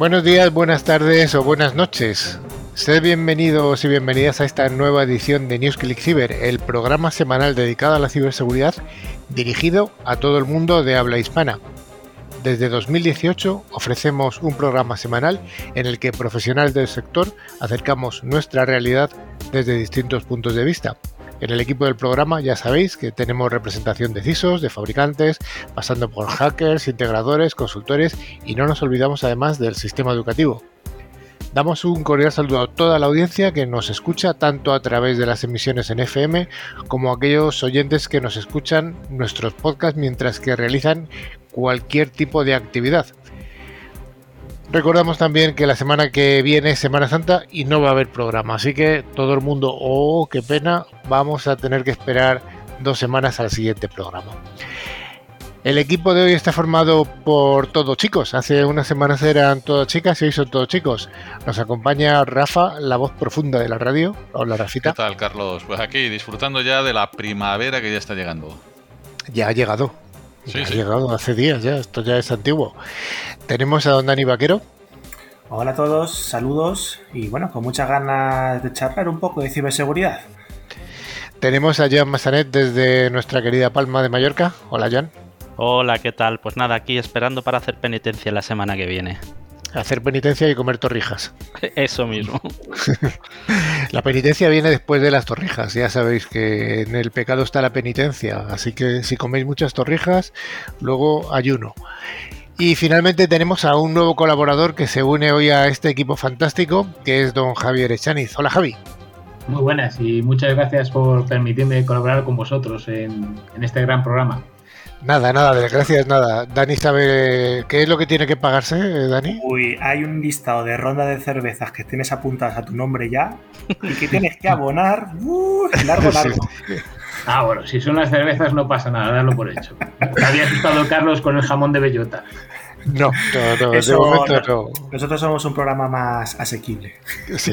Buenos días, buenas tardes o buenas noches. Sed bienvenidos y bienvenidas a esta nueva edición de NewsClick Cyber, el programa semanal dedicado a la ciberseguridad dirigido a todo el mundo de habla hispana. Desde 2018 ofrecemos un programa semanal en el que profesionales del sector acercamos nuestra realidad desde distintos puntos de vista. En el equipo del programa ya sabéis que tenemos representación de CISOs, de fabricantes, pasando por hackers, integradores, consultores y no nos olvidamos además del sistema educativo. Damos un cordial saludo a toda la audiencia que nos escucha tanto a través de las emisiones en FM como a aquellos oyentes que nos escuchan nuestros podcasts mientras que realizan cualquier tipo de actividad. Recordamos también que la semana que viene es Semana Santa y no va a haber programa, así que todo el mundo, oh, qué pena, vamos a tener que esperar dos semanas al siguiente programa. El equipo de hoy está formado por todos chicos. Hace unas semanas eran todas chicas y hoy son todos chicos. Nos acompaña Rafa, la voz profunda de la radio. Hola, Rafita. ¿Qué tal, Carlos? Pues aquí disfrutando ya de la primavera que ya está llegando. Ya ha llegado. Ha llegado hace días ya. Esto ya es antiguo. Tenemos a don Dani Vaquero. Hola a todos, saludos y bueno, con muchas ganas de charlar un poco de ciberseguridad. Tenemos a Jan Massanet desde nuestra querida Palma de Mallorca. Hola Jan. Hola, ¿qué tal? Pues nada, aquí esperando para hacer penitencia la semana que viene. Hacer penitencia y comer torrijas. Eso mismo. la penitencia viene después de las torrijas. Ya sabéis que en el pecado está la penitencia. Así que si coméis muchas torrijas, luego ayuno. Y finalmente tenemos a un nuevo colaborador que se une hoy a este equipo fantástico, que es don Javier Echaniz. Hola Javi. Muy buenas y muchas gracias por permitirme colaborar con vosotros en, este gran programa. Nada, nada, gracias, nada. Dani sabe qué es lo que tiene que pagarse, Dani. Uy, hay un listado de ronda de cervezas que tienes apuntadas a tu nombre ya y que tienes que abonar. Uh, largo, largo. Ah, bueno, si son las cervezas no pasa nada, darlo por hecho. Había asustado Carlos con el jamón de bellota. No, no, no, de momento no. Nosotros somos un programa más asequible. Sí.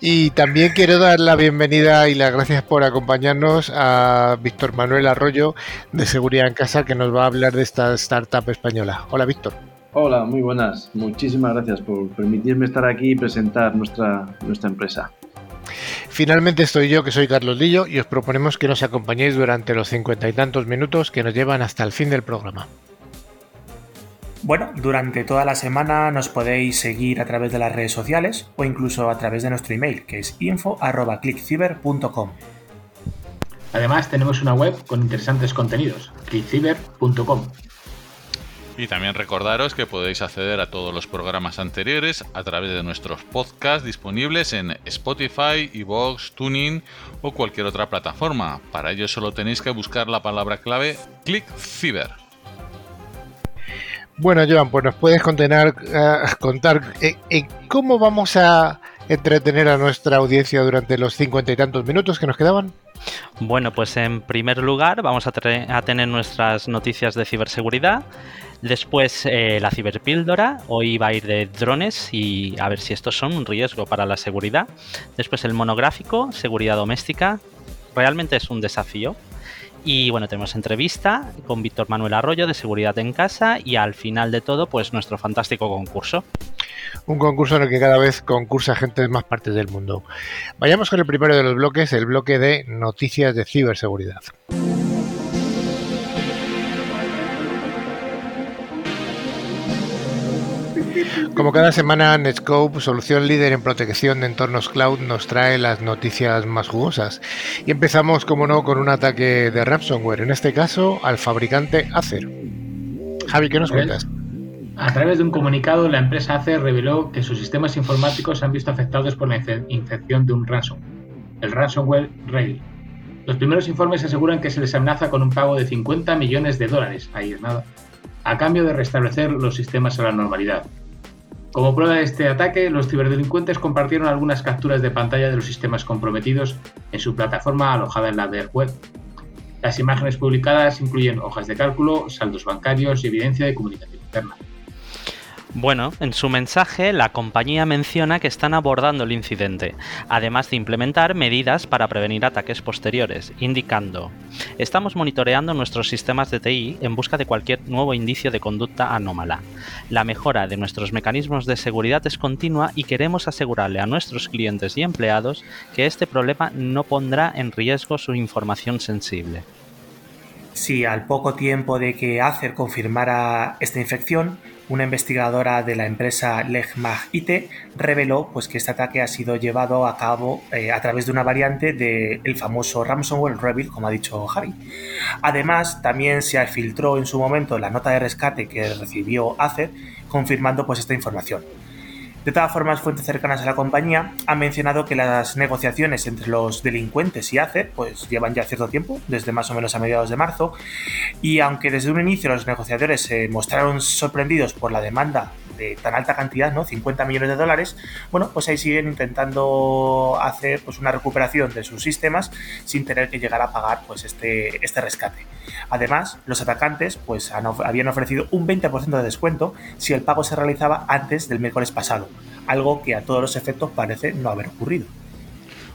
y también quiero dar la bienvenida y las gracias por acompañarnos a Víctor Manuel Arroyo de Seguridad en Casa que nos va a hablar de esta startup española. Hola, Víctor. Hola, muy buenas. Muchísimas gracias por permitirme estar aquí y presentar nuestra, nuestra empresa. Finalmente estoy yo, que soy Carlos Lillo, y os proponemos que nos acompañéis durante los cincuenta y tantos minutos que nos llevan hasta el fin del programa. Bueno, durante toda la semana nos podéis seguir a través de las redes sociales o incluso a través de nuestro email, que es info.clickciber.com. Además, tenemos una web con interesantes contenidos, clickciber.com. Y también recordaros que podéis acceder a todos los programas anteriores a través de nuestros podcasts disponibles en Spotify, Evox, Tuning o cualquier otra plataforma. Para ello solo tenéis que buscar la palabra clave ClickCiber. Bueno, Joan, pues nos puedes contener, eh, contar eh, eh, cómo vamos a entretener a nuestra audiencia durante los cincuenta y tantos minutos que nos quedaban. Bueno, pues en primer lugar vamos a, tener nuestras noticias de ciberseguridad. Después eh, la ciberpíldora, hoy va a ir de drones y a ver si estos son un riesgo para la seguridad. Después el monográfico, seguridad doméstica, realmente es un desafío. Y bueno, tenemos entrevista con Víctor Manuel Arroyo de Seguridad en Casa y al final de todo, pues nuestro fantástico concurso. Un concurso en el que cada vez concursa gente de más partes del mundo. Vayamos con el primero de los bloques, el bloque de noticias de ciberseguridad. Como cada semana, Netscope, solución líder en protección de entornos cloud, nos trae las noticias más jugosas. Y empezamos, como no, con un ataque de ransomware, en este caso al fabricante Acer. Javi, ¿qué nos cuentas? A través de un comunicado, la empresa Acer reveló que sus sistemas informáticos se han visto afectados por la infección de un ransomware, el ransomware Rail. Los primeros informes aseguran que se les amenaza con un pago de 50 millones de dólares, ahí es nada, a cambio de restablecer los sistemas a la normalidad. Como prueba de este ataque, los ciberdelincuentes compartieron algunas capturas de pantalla de los sistemas comprometidos en su plataforma alojada en la Dark Web. Las imágenes publicadas incluyen hojas de cálculo, saldos bancarios y evidencia de comunicación interna. Bueno, en su mensaje la compañía menciona que están abordando el incidente, además de implementar medidas para prevenir ataques posteriores, indicando, estamos monitoreando nuestros sistemas de TI en busca de cualquier nuevo indicio de conducta anómala. La mejora de nuestros mecanismos de seguridad es continua y queremos asegurarle a nuestros clientes y empleados que este problema no pondrá en riesgo su información sensible. Si al poco tiempo de que Acer confirmara esta infección, una investigadora de la empresa Legmag IT reveló pues, que este ataque ha sido llevado a cabo eh, a través de una variante del famoso ransomware Revil, como ha dicho Javi. Además, también se filtró en su momento la nota de rescate que recibió Acer, confirmando pues, esta información. De todas formas, fuentes cercanas a la compañía han mencionado que las negociaciones entre los delincuentes y ACER pues, llevan ya cierto tiempo, desde más o menos a mediados de marzo, y aunque desde un inicio los negociadores se mostraron sorprendidos por la demanda tan alta cantidad, ¿no? 50 millones de dólares, bueno, pues ahí siguen intentando hacer pues, una recuperación de sus sistemas sin tener que llegar a pagar pues, este, este rescate. Además, los atacantes pues, habían ofrecido un 20% de descuento si el pago se realizaba antes del miércoles pasado, algo que a todos los efectos parece no haber ocurrido.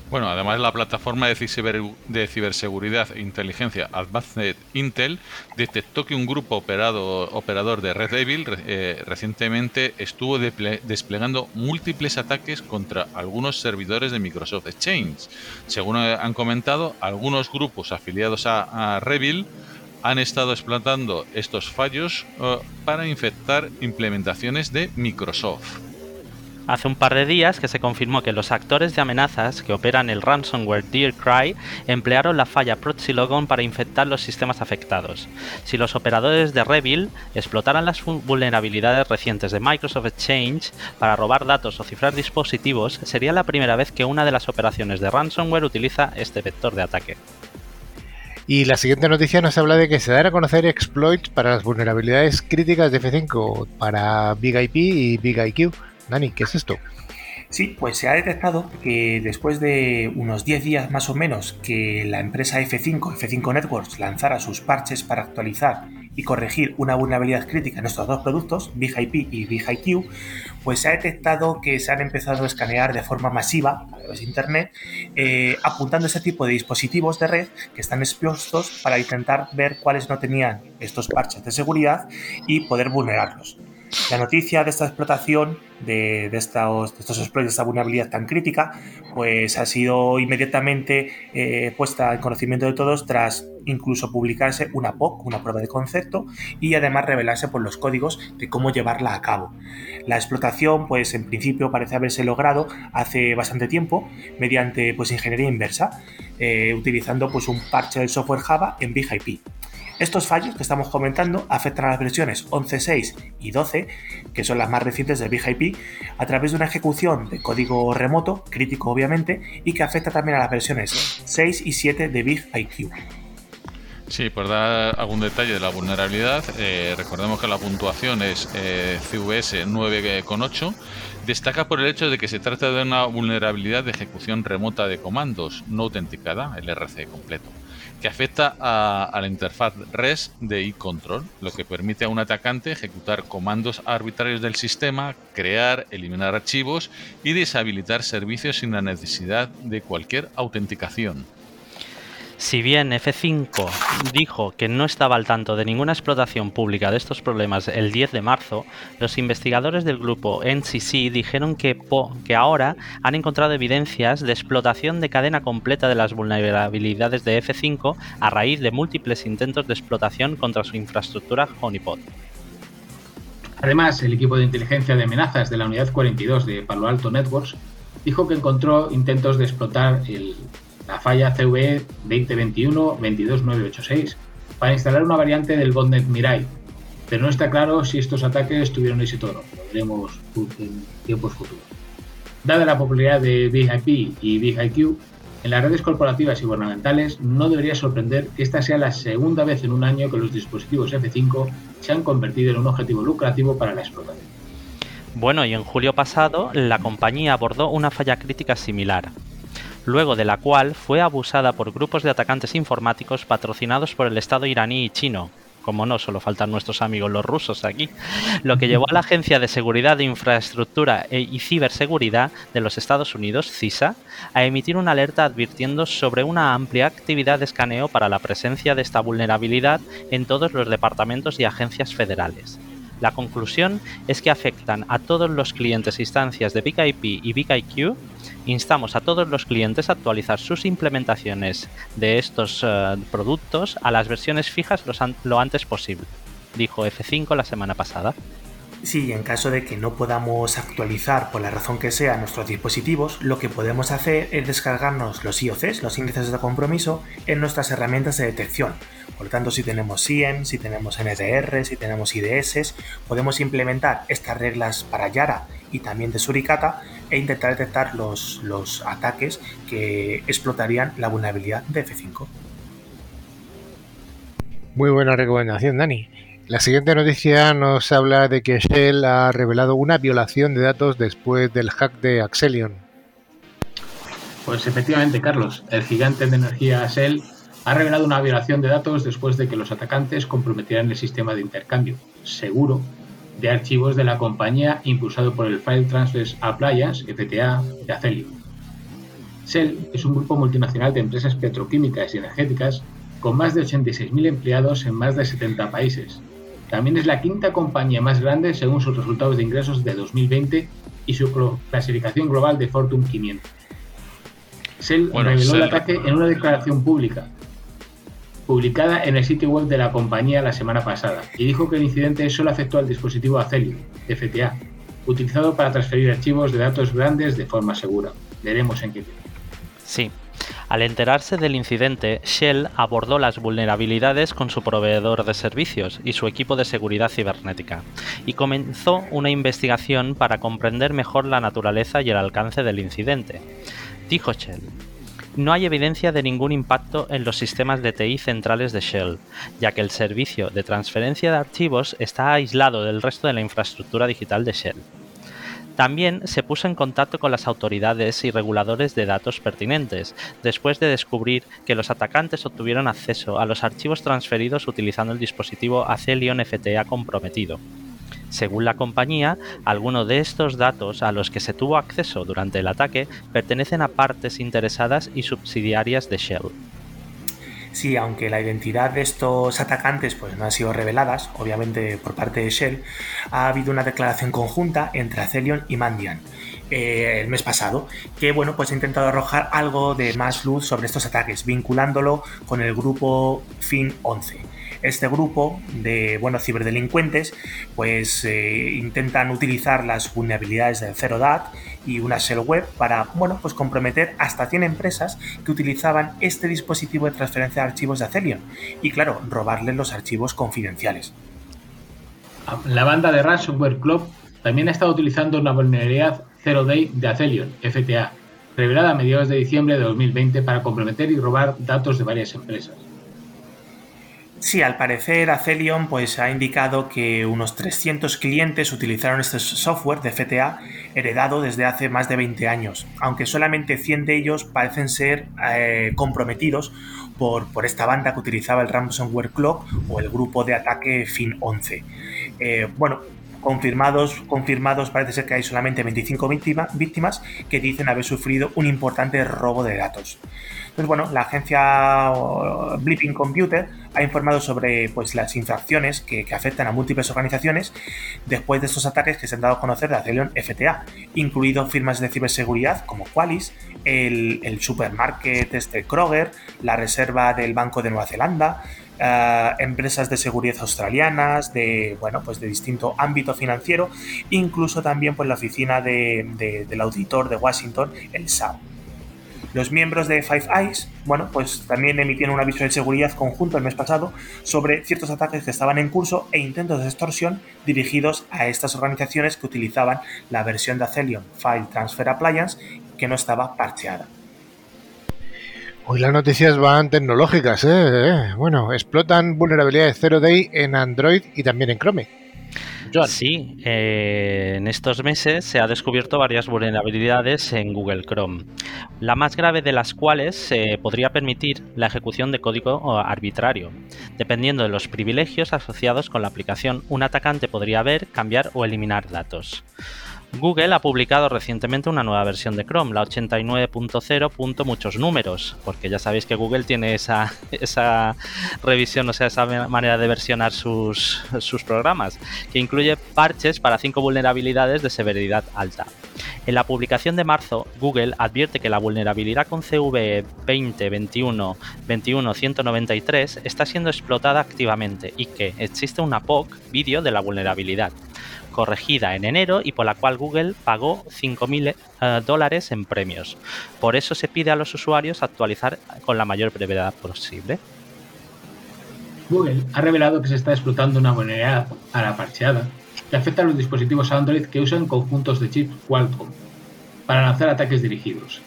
Bueno, además la plataforma de, ciberseguridad e inteligencia Advanced Intel detectó que un grupo operador de Red Devil eh, recientemente estuvo desplegando múltiples ataques contra algunos servidores de Microsoft Exchange. Según han comentado, algunos grupos afiliados a, a Revil han estado explotando estos fallos eh, para infectar implementaciones de Microsoft. Hace un par de días que se confirmó que los actores de amenazas que operan el ransomware Cry emplearon la falla Proxylogon para infectar los sistemas afectados. Si los operadores de Revil explotaran las vulnerabilidades recientes de Microsoft Exchange para robar datos o cifrar dispositivos, sería la primera vez que una de las operaciones de ransomware utiliza este vector de ataque. Y la siguiente noticia nos habla de que se dan a conocer exploits para las vulnerabilidades críticas de F5 para Big IP y Big IQ. Dani, ¿qué es esto? Sí, pues se ha detectado que después de unos 10 días más o menos que la empresa F5, F5 Networks, lanzara sus parches para actualizar y corregir una vulnerabilidad crítica en estos dos productos, BigIP y BigIQ, pues se ha detectado que se han empezado a escanear de forma masiva a través de Internet, eh, apuntando ese tipo de dispositivos de red que están expuestos para intentar ver cuáles no tenían estos parches de seguridad y poder vulnerarlos. La noticia de esta explotación, de, estos, exploits, de esta vulnerabilidad tan crítica, pues ha sido inmediatamente eh, puesta en conocimiento de todos tras incluso publicarse una POC, una prueba de concepto, y además revelarse por los códigos de cómo llevarla a cabo. La explotación, pues en principio parece haberse logrado hace bastante tiempo mediante pues ingeniería inversa, eh, utilizando pues un parche del software Java en BigIP. Estos fallos que estamos comentando afectan a las versiones 11.6 y 12, que son las más recientes de BigIP, a través de una ejecución de código remoto, crítico obviamente, y que afecta también a las versiones 6 y 7 de BigIQ. Sí, por dar algún detalle de la vulnerabilidad, eh, recordemos que la puntuación es eh, CVS 9,8. Destaca por el hecho de que se trata de una vulnerabilidad de ejecución remota de comandos no autenticada, el RC completo que afecta a, la interfaz REST de eControl, lo que permite a un atacante ejecutar comandos arbitrarios del sistema, crear, eliminar archivos y deshabilitar servicios sin la necesidad de cualquier autenticación. Si bien F5 dijo que no estaba al tanto de ninguna explotación pública de estos problemas el 10 de marzo, los investigadores del grupo NCC dijeron que, que ahora han encontrado evidencias de explotación de cadena completa de las vulnerabilidades de F5 a raíz de múltiples intentos de explotación contra su infraestructura Honeypot. Además, el equipo de inteligencia de amenazas de la Unidad 42 de Palo Alto Networks dijo que encontró intentos de explotar el la falla CVE 2021-22986 para instalar una variante del botnet Mirai, pero no está claro si estos ataques tuvieron éxito o no, lo veremos en tiempos futuros. Dada la popularidad de BigIP y BigIQ, en las redes corporativas y gubernamentales no debería sorprender que esta sea la segunda vez en un año que los dispositivos F5 se han convertido en un objetivo lucrativo para la explotación. Bueno, y en julio pasado la compañía abordó una falla crítica similar, luego de la cual fue abusada por grupos de atacantes informáticos patrocinados por el Estado iraní y chino, como no, solo faltan nuestros amigos los rusos aquí, lo que llevó a la Agencia de Seguridad de Infraestructura e- y Ciberseguridad de los Estados Unidos, CISA, a emitir una alerta advirtiendo sobre una amplia actividad de escaneo para la presencia de esta vulnerabilidad en todos los departamentos y agencias federales. La conclusión es que afectan a todos los clientes e instancias de BigIP y BigIQ. Instamos a todos los clientes a actualizar sus implementaciones de estos eh, productos a las versiones fijas lo antes posible, dijo F5 la semana pasada. Sí, en caso de que no podamos actualizar por la razón que sea nuestros dispositivos, lo que podemos hacer es descargarnos los IOCs, los índices de compromiso, en nuestras herramientas de detección. Por lo tanto, si tenemos SIEM, si tenemos NDR, si tenemos IDS, podemos implementar estas reglas para Yara y también de Suricata e intentar detectar los, los ataques que explotarían la vulnerabilidad de F5. Muy buena recomendación, Dani. La siguiente noticia nos habla de que Shell ha revelado una violación de datos después del hack de Axelion. Pues efectivamente, Carlos, el gigante de energía Shell ha revelado una violación de datos después de que los atacantes comprometieran el sistema de intercambio seguro de archivos de la compañía impulsado por el File Transfer Appliance, FTA, de Acelio. Shell es un grupo multinacional de empresas petroquímicas y energéticas con más de 86.000 empleados en más de 70 países. También es la quinta compañía más grande según sus resultados de ingresos de 2020 y su clasificación global de Fortune 500. Shell Bueno, reveló el Shell- ataque en una declaración pública, publicada en el sitio web de la compañía la semana pasada, y dijo que el incidente solo afectó al dispositivo Acelio, FTA, utilizado para transferir archivos de datos grandes de forma segura. Veremos en qué. Sí. Al enterarse del incidente, Shell abordó las vulnerabilidades con su proveedor de servicios y su equipo de seguridad cibernética, y comenzó una investigación para comprender mejor la naturaleza y el alcance del incidente. Dijo Shell, no hay evidencia de ningún impacto en los sistemas de TI centrales de Shell, ya que el servicio de transferencia de archivos está aislado del resto de la infraestructura digital de Shell. También se puso en contacto con las autoridades y reguladores de datos pertinentes, después de descubrir que los atacantes obtuvieron acceso a los archivos transferidos utilizando el dispositivo Acelion FTA comprometido. Según la compañía, algunos de estos datos a los que se tuvo acceso durante el ataque pertenecen a partes interesadas y subsidiarias de Shell. Sí, aunque la identidad de estos atacantes pues, no ha sido reveladas, obviamente por parte de Shell, ha habido una declaración conjunta entre Acelion y Mandiant eh, el mes pasado, que bueno, pues ha intentado arrojar algo de más luz sobre estos ataques, vinculándolo con el grupo FIN-11. Este grupo de bueno, ciberdelincuentes pues eh, intentan utilizar las vulnerabilidades del Zero Dat y una shell web para bueno, pues comprometer hasta 100 empresas que utilizaban este dispositivo de transferencia de archivos de Acelion y claro, robarles los archivos confidenciales. La banda de Ransomware Club también ha estado utilizando una vulnerabilidad Zero Day de Acelion, FTA, revelada a mediados de diciembre de 2020 para comprometer y robar datos de varias empresas. Sí, al parecer Acelion pues, ha indicado que unos 300 clientes utilizaron este software de FTA heredado desde hace más de 20 años, aunque solamente 100 de ellos parecen ser eh, comprometidos por, por, esta banda que utilizaba el Ransomware Clock o el grupo de ataque FIN-11. Eh, bueno, confirmados, confirmados parece ser que hay solamente 25 víctima, víctimas que dicen haber sufrido un importante robo de datos. Entonces, bueno, la agencia Blipping Computer ha informado sobre pues, las infracciones que, que, afectan a múltiples organizaciones después de estos ataques que se han dado a conocer de Acelion FTA, incluido firmas de ciberseguridad como Qualys, el, el supermarket este Kroger, la reserva del Banco de Nueva Zelanda, Uh, empresas de seguridad australianas, de bueno, pues de distinto ámbito financiero, incluso también pues la oficina de, del auditor de Washington, el SAO. Los miembros de Five Eyes, bueno, pues también emitieron un aviso de seguridad conjunto el mes pasado sobre ciertos ataques que estaban en curso e intentos de extorsión dirigidos a estas organizaciones que utilizaban la versión de Acelion File Transfer Appliance que no estaba parcheada. Hoy las noticias van tecnológicas, ¿eh? Bueno, explotan vulnerabilidades Zero Day en Android y también en Chrome. Sí, eh, en estos meses se ha descubierto varias vulnerabilidades en Google Chrome, la más grave de las cuales se podría permitir la ejecución de código arbitrario. Dependiendo de los privilegios asociados con la aplicación, un atacante podría ver, cambiar o eliminar datos. Google ha publicado recientemente una nueva versión de Chrome, la 89.0. muchos números, porque ya sabéis que Google tiene esa, esa revisión, o sea, esa manera de versionar sus, sus programas, que incluye parches para cinco vulnerabilidades de severidad alta. En la publicación de marzo, Google advierte que la vulnerabilidad con CV 2021 21 193 está siendo explotada activamente y que existe una POC vídeo de la vulnerabilidad corregida en enero y por la cual Google pagó 5.000 eh, dólares en premios. Por eso se pide a los usuarios actualizar con la mayor brevedad posible. Google ha revelado que se está explotando una vulnerabilidad a la parcheada que afecta a los dispositivos Android que usan conjuntos de chips Qualcomm para lanzar ataques dirigidos.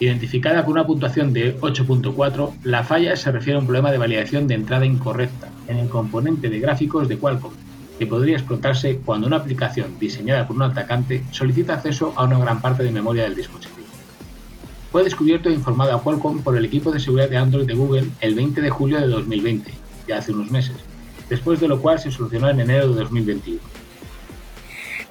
Identificada con una puntuación de 8.4, la falla se refiere a un problema de validación de entrada incorrecta en el componente de gráficos de Qualcomm, que podría explotarse cuando una aplicación diseñada por un atacante solicita acceso a una gran parte de memoria del dispositivo. Fue descubierto e informado a Qualcomm por el equipo de seguridad de Android de Google el 20 de julio de 2020, ya hace unos meses, después de lo cual se solucionó en enero de 2021.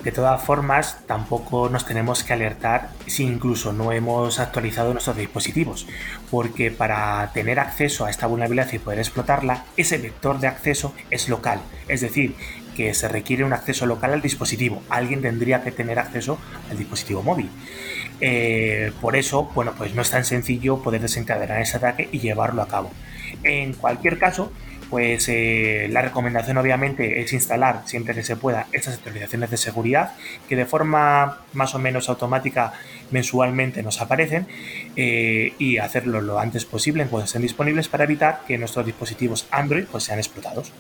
De todas formas, tampoco nos tenemos que alertar si incluso no hemos actualizado nuestros dispositivos, porque para tener acceso a esta vulnerabilidad y poder explotarla, ese vector de acceso es local, es decir, que se requiere un acceso local al dispositivo. Alguien tendría que tener acceso al dispositivo móvil. Eh, por eso, bueno, pues no es tan sencillo poder desencadenar ese ataque y llevarlo a cabo. En cualquier caso, pues eh, la recomendación obviamente es instalar siempre que se pueda estas actualizaciones de seguridad que de forma más o menos automática mensualmente nos aparecen eh, y hacerlo lo antes posible cuando estén disponibles para evitar que nuestros dispositivos Android pues, sean explotados.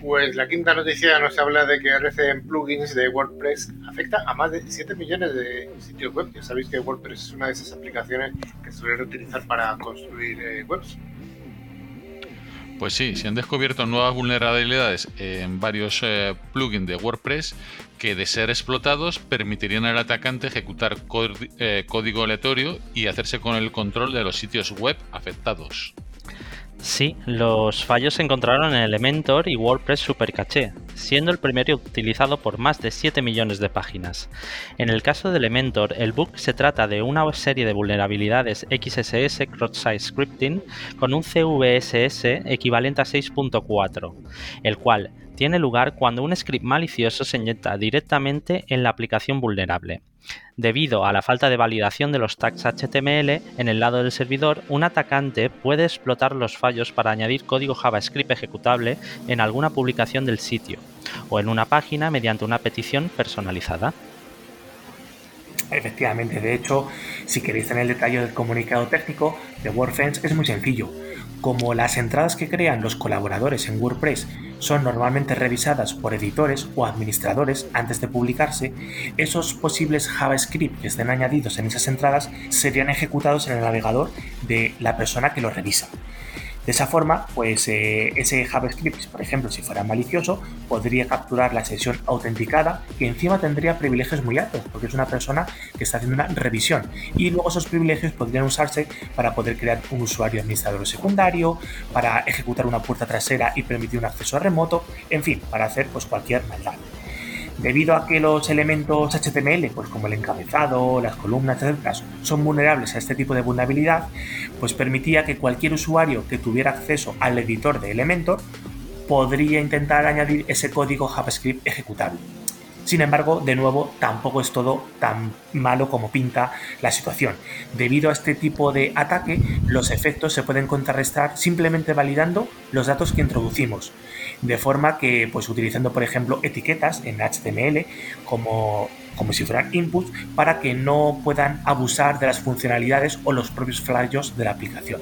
Pues la quinta noticia nos habla de que RCM Plugins de WordPress afecta a más de 7 millones de sitios web. Ya sabéis que WordPress es una de esas aplicaciones que suelen utilizar para construir eh, webs. Pues sí, se han descubierto nuevas vulnerabilidades en varios eh, plugins de WordPress que de ser explotados permitirían al atacante ejecutar eh, código aleatorio y hacerse con el control de los sitios web afectados. Sí, los fallos se encontraron en Elementor y WordPress Supercaché, siendo el primero utilizado por más de 7 millones de páginas. En el caso de Elementor, el bug se trata de una serie de vulnerabilidades XSS Cross-Site Scripting con un CVSS equivalente a 6.4, el cual tiene lugar cuando un script malicioso se inyecta directamente en la aplicación vulnerable. Debido a la falta de validación de los tags HTML en el lado del servidor, un atacante puede explotar los fallos para añadir código JavaScript ejecutable en alguna publicación del sitio o en una página mediante una petición personalizada. Efectivamente, de hecho, si queréis tener el detalle del comunicado técnico de WordFence es muy sencillo. Como las entradas que crean los colaboradores en WordPress son normalmente revisadas por editores o administradores antes de publicarse, esos posibles JavaScript que estén añadidos en esas entradas serían ejecutados en el navegador de la persona que lo revisa. De esa forma, pues eh, ese JavaScript, por ejemplo, si fuera malicioso, podría capturar la sesión autenticada que encima tendría privilegios muy altos, porque es una persona que está haciendo una revisión. Y luego esos privilegios podrían usarse para poder crear un usuario administrador secundario, para ejecutar una puerta trasera y permitir un acceso remoto, en fin, para hacer pues cualquier maldad. Debido a que los elementos HTML, pues como el encabezado, las columnas, etc., son vulnerables a este tipo de vulnerabilidad, pues permitía que cualquier usuario que tuviera acceso al editor de Elementor podría intentar añadir ese código JavaScript ejecutable. Sin embargo, de nuevo, tampoco es todo tan malo como pinta la situación. Debido a este tipo de ataque, los efectos se pueden contrarrestar simplemente validando los datos que introducimos. De forma que, pues utilizando, por ejemplo, etiquetas en HTML como, como si fueran inputs para que no puedan abusar de las funcionalidades o los propios flyers de la aplicación.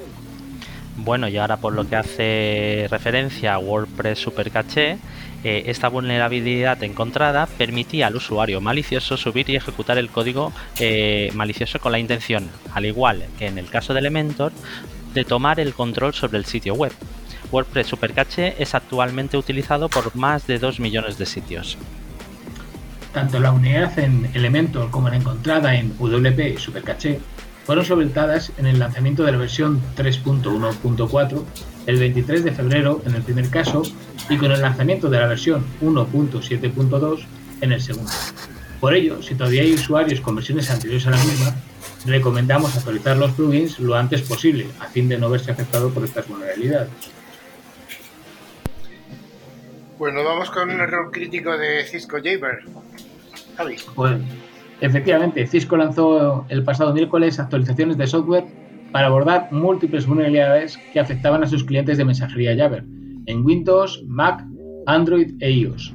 Bueno, y ahora por lo que hace referencia a WordPress Supercaché, eh, esta vulnerabilidad encontrada permitía al usuario malicioso subir y ejecutar el código eh, malicioso con la intención, al igual que en el caso de Elementor, de tomar el control sobre el sitio web. WordPress Supercache es actualmente utilizado por más de 2 millones de sitios. Tanto la unidad en Elementor como la encontrada en WP Supercache fueron solventadas en el lanzamiento de la versión 3.1.4 el 23 de febrero en el primer caso y con el lanzamiento de la versión 1.7.2 en el segundo. Por ello, si todavía hay usuarios con versiones anteriores a la misma, recomendamos actualizar los plugins lo antes posible, a fin de no verse afectado por estas vulnerabilidades. Bueno, vamos con un error crítico de Cisco Jaber. Javi. Pues, efectivamente, Cisco lanzó el pasado miércoles actualizaciones de software para abordar múltiples vulnerabilidades que afectaban a sus clientes de mensajería Jabber en Windows, Mac, Android e iOS.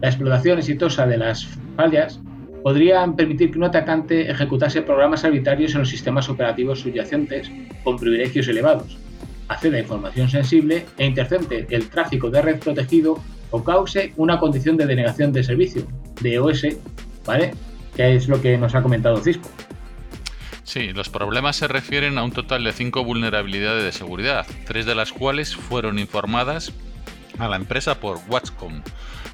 La explotación exitosa de las fallas podrían permitir que un atacante ejecutase programas arbitrarios en los sistemas operativos subyacentes con privilegios elevados, acceda a información sensible e intercepte el tráfico de red protegido o cause una condición de denegación de servicio, de OS, ¿vale? Que es lo que nos ha comentado Cisco. Sí, los problemas se refieren a un total de cinco vulnerabilidades de seguridad, tres de las cuales fueron informadas a la empresa por Watchcom,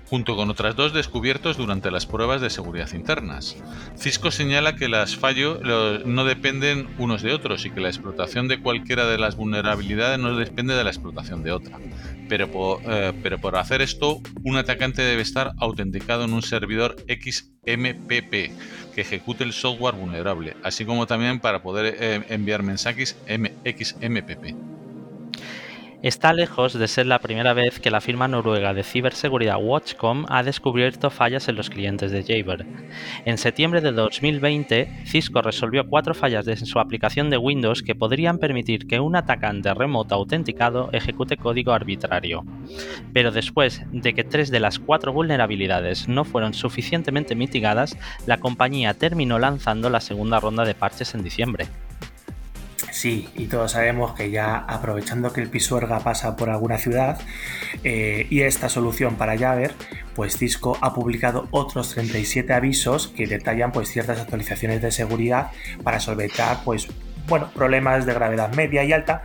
junto con otras dos descubiertos durante las pruebas de seguridad internas. Cisco señala que los fallos no dependen unos de otros y que la explotación de cualquiera de las vulnerabilidades no depende de la explotación de otra. Pero por, eh, por hacer esto, un atacante debe estar autenticado en un servidor XMPP que ejecute el software vulnerable, así como también para poder eh, enviar mensajes XMPP. Está lejos de ser la primera vez que la firma noruega de ciberseguridad Watchcom ha descubierto fallas en los clientes de Jaber. En septiembre de 2020, Cisco resolvió cuatro fallas de su aplicación de Windows que podrían permitir que un atacante remoto autenticado ejecute código arbitrario. Pero después de que tres de las cuatro vulnerabilidades no fueron suficientemente mitigadas, la compañía terminó lanzando la segunda ronda de parches en diciembre. Sí, y todos sabemos que ya aprovechando que el Pisuerga pasa por alguna ciudad eh, y esta solución para Jabber, pues Cisco ha publicado otros 37 avisos que detallan pues ciertas actualizaciones de seguridad para solventar pues bueno, problemas de gravedad media y alta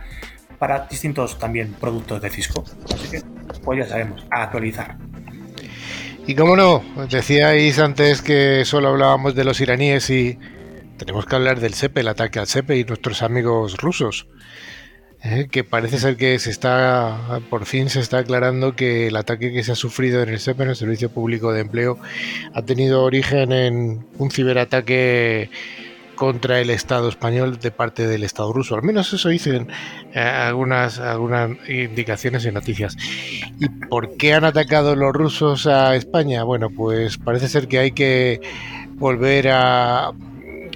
para distintos también productos de Cisco. Así que pues ya sabemos, a actualizar. Y cómo no, decíais antes que solo hablábamos de los iraníes y tenemos que hablar del SEPE, el ataque al SEPE y nuestros amigos rusos. ¿eh? que parece ser que se está, por fin se está aclarando que el ataque que se ha sufrido en el SEPE, en el Servicio Público de Empleo, ha tenido origen en un ciberataque contra el Estado español de parte del Estado ruso. Al menos eso dicen eh, algunas, algunas indicaciones y noticias. ¿Y por qué han atacado los rusos a España? Bueno, pues parece ser que hay que volver a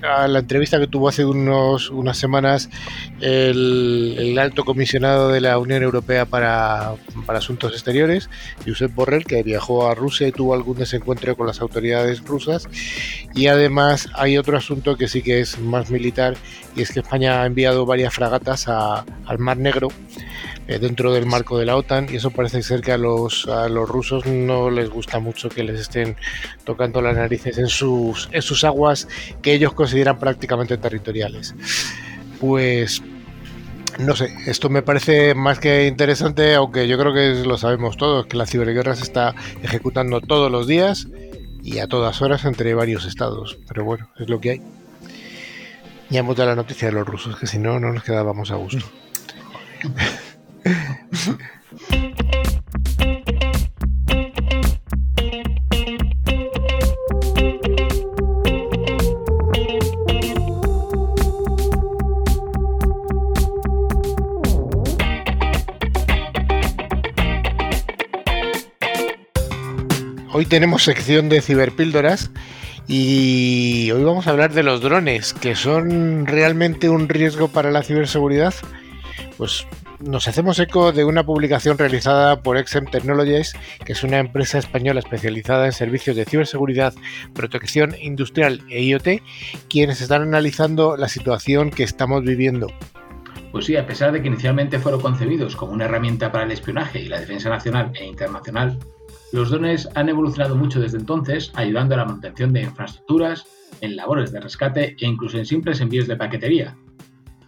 a la entrevista que tuvo hace unos, unas semanas el, alto comisionado de la Unión Europea para, Asuntos Exteriores, Josep Borrell, que viajó a Rusia y tuvo algún desencuentro con las autoridades rusas. Y además hay otro asunto que sí que es más militar, y es que España ha enviado varias fragatas al Mar Negro eh, dentro del marco de la OTAN y eso parece ser que a los, a los rusos no les gusta mucho que les estén tocando las narices en sus, en sus aguas que ellos consideran prácticamente territoriales. Pues no sé, esto me parece más que interesante, aunque yo creo que lo sabemos todos, que la ciberguerra se está ejecutando todos los días y a todas horas entre varios estados. Pero bueno, es lo que hay. Ya hemos dado la noticia de los rusos, que si no, no nos quedábamos a gusto. Hoy tenemos sección de ciberpíldoras y hoy vamos a hablar de los drones, que son realmente un riesgo para la ciberseguridad. Pues nos hacemos eco de una publicación realizada por XM Technologies, que es una empresa española especializada en servicios de ciberseguridad, protección industrial e IoT, quienes están analizando la situación que estamos viviendo. Pues sí, a pesar de que inicialmente fueron concebidos como una herramienta para el espionaje y la defensa nacional e internacional, los drones han evolucionado mucho desde entonces, ayudando a la manutención de infraestructuras, en labores de rescate e incluso en simples envíos de paquetería,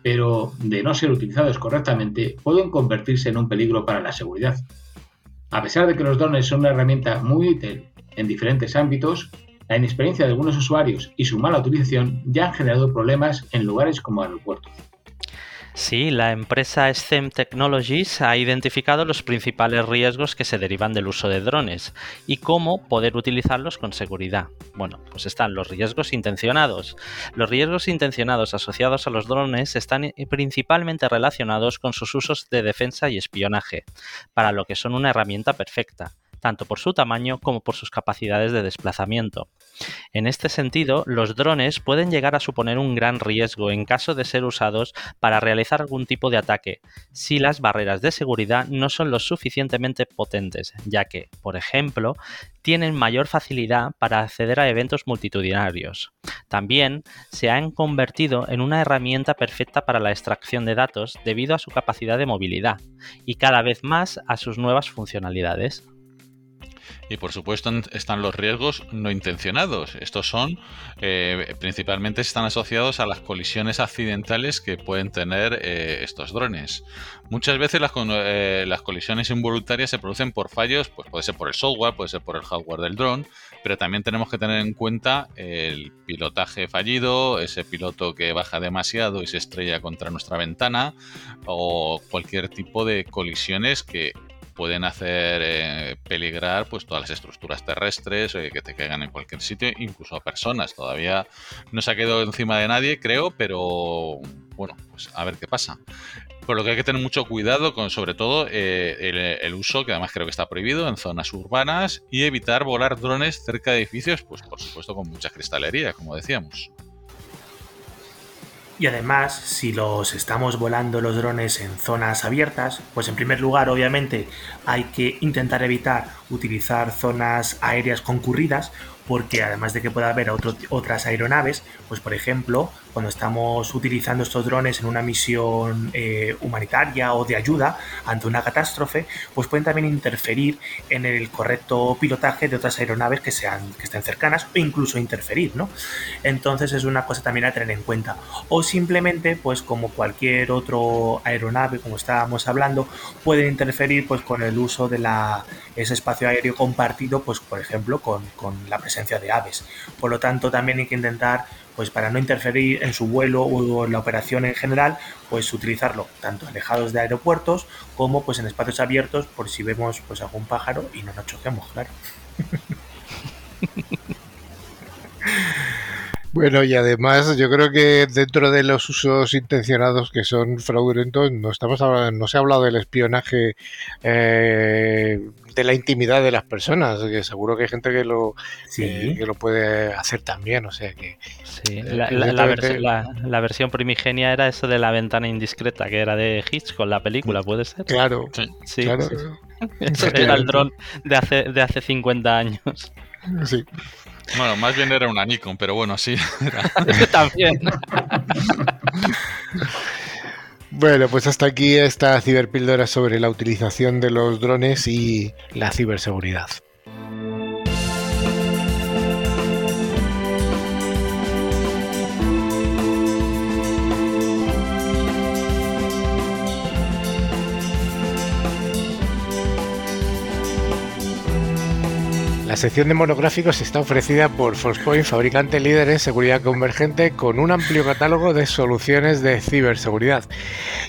pero de no ser utilizados correctamente pueden convertirse en un peligro para la seguridad. A pesar de que los drones son una herramienta muy útil en diferentes ámbitos, la inexperiencia de algunos usuarios y su mala utilización ya han generado problemas en lugares como aeropuertos. Sí, la empresa STEM Technologies ha identificado los principales riesgos que se derivan del uso de drones y cómo poder utilizarlos con seguridad. Bueno, pues están los riesgos intencionados. Los riesgos intencionados asociados a los drones están principalmente relacionados con sus usos de defensa y espionaje, para lo que son una herramienta perfecta tanto por su tamaño como por sus capacidades de desplazamiento. En este sentido, los drones pueden llegar a suponer un gran riesgo en caso de ser usados para realizar algún tipo de ataque, si las barreras de seguridad no son lo suficientemente potentes, ya que, por ejemplo, tienen mayor facilidad para acceder a eventos multitudinarios. También se han convertido en una herramienta perfecta para la extracción de datos debido a su capacidad de movilidad y cada vez más a sus nuevas funcionalidades. Y por supuesto están los riesgos no intencionados. Estos son, eh, principalmente están asociados a las colisiones accidentales que pueden tener eh, estos drones. Muchas veces las, eh, las, colisiones involuntarias se producen por fallos, pues puede ser por el software, puede ser por el hardware del dron, pero también tenemos que tener en cuenta el pilotaje fallido, ese piloto que baja demasiado y se estrella contra nuestra ventana, o cualquier tipo de colisiones que pueden hacer eh, peligrar pues todas las estructuras terrestres eh, que te caigan en cualquier sitio, incluso a personas. Todavía no se ha quedado encima de nadie, creo, pero bueno, pues a ver qué pasa. Por lo que hay que tener mucho cuidado con, sobre todo, eh, el, uso, que además creo que está prohibido, en zonas urbanas y evitar volar drones cerca de edificios, pues por supuesto con mucha cristalería, como decíamos. Y además, si los estamos volando los drones en zonas abiertas, pues en primer lugar, obviamente, hay que intentar evitar utilizar zonas aéreas concurridas, porque además de que pueda haber otras aeronaves, pues por ejemplo, cuando estamos utilizando estos drones en una misión eh, humanitaria o de ayuda ante una catástrofe, pues pueden también interferir en el correcto pilotaje de otras aeronaves que, sean, que estén cercanas o incluso interferir, ¿no? Entonces es una cosa también a tener en cuenta. O simplemente, pues como cualquier otro aeronave, como estábamos hablando, pueden interferir pues con el uso de la, ese espacio aéreo compartido, pues por ejemplo, con, con la presencia de aves. Por lo tanto, también hay que intentar pues para no interferir en su vuelo o en la operación en general, pues utilizarlo tanto alejados de aeropuertos como pues en espacios abiertos por si vemos pues algún pájaro y no nos choquemos, claro. Bueno, y además yo creo que dentro de los usos intencionados que son fraudulentos, no, estamos no se ha hablado del espionaje eh, de la intimidad de las personas, que seguro que hay gente que lo, que lo puede hacer también, o sea que... Sí, eh, la, versión primigenia era eso de la ventana indiscreta, que era de Hitchcock, la película, ¿puede ser? Claro, sí. claro. era el dron de hace, de hace 50 años. Sí. Bueno, más bien era una Nikon, pero bueno, sí. También. Bueno, pues hasta aquí esta ciberpíldora sobre la utilización de los drones y la ciberseguridad. La sección de monográficos está ofrecida por Forcepoint, fabricante líder en seguridad convergente, con un amplio catálogo de soluciones de ciberseguridad.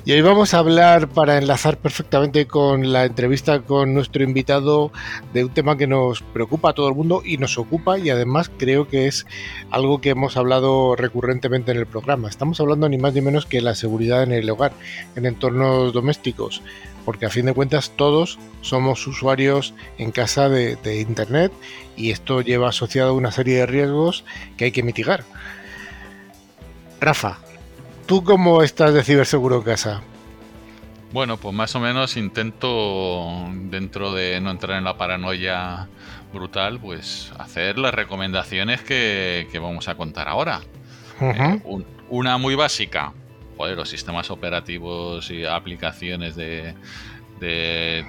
Y hoy vamos a hablar, para enlazar perfectamente con la entrevista con nuestro invitado, de un tema que nos preocupa a todo el mundo y nos ocupa y además creo que es algo que hemos hablado recurrentemente en el programa. Estamos hablando ni más ni menos que la seguridad en el hogar, en entornos domésticos porque a fin de cuentas todos somos usuarios en casa de, Internet y esto lleva asociado una serie de riesgos que hay que mitigar. Rafa, ¿tú cómo estás de ciberseguro en casa? Bueno, pues más o menos intento, dentro de no entrar en la paranoia brutal, pues hacer las recomendaciones que, vamos a contar ahora. Eh, una muy básica, los sistemas operativos y aplicaciones de,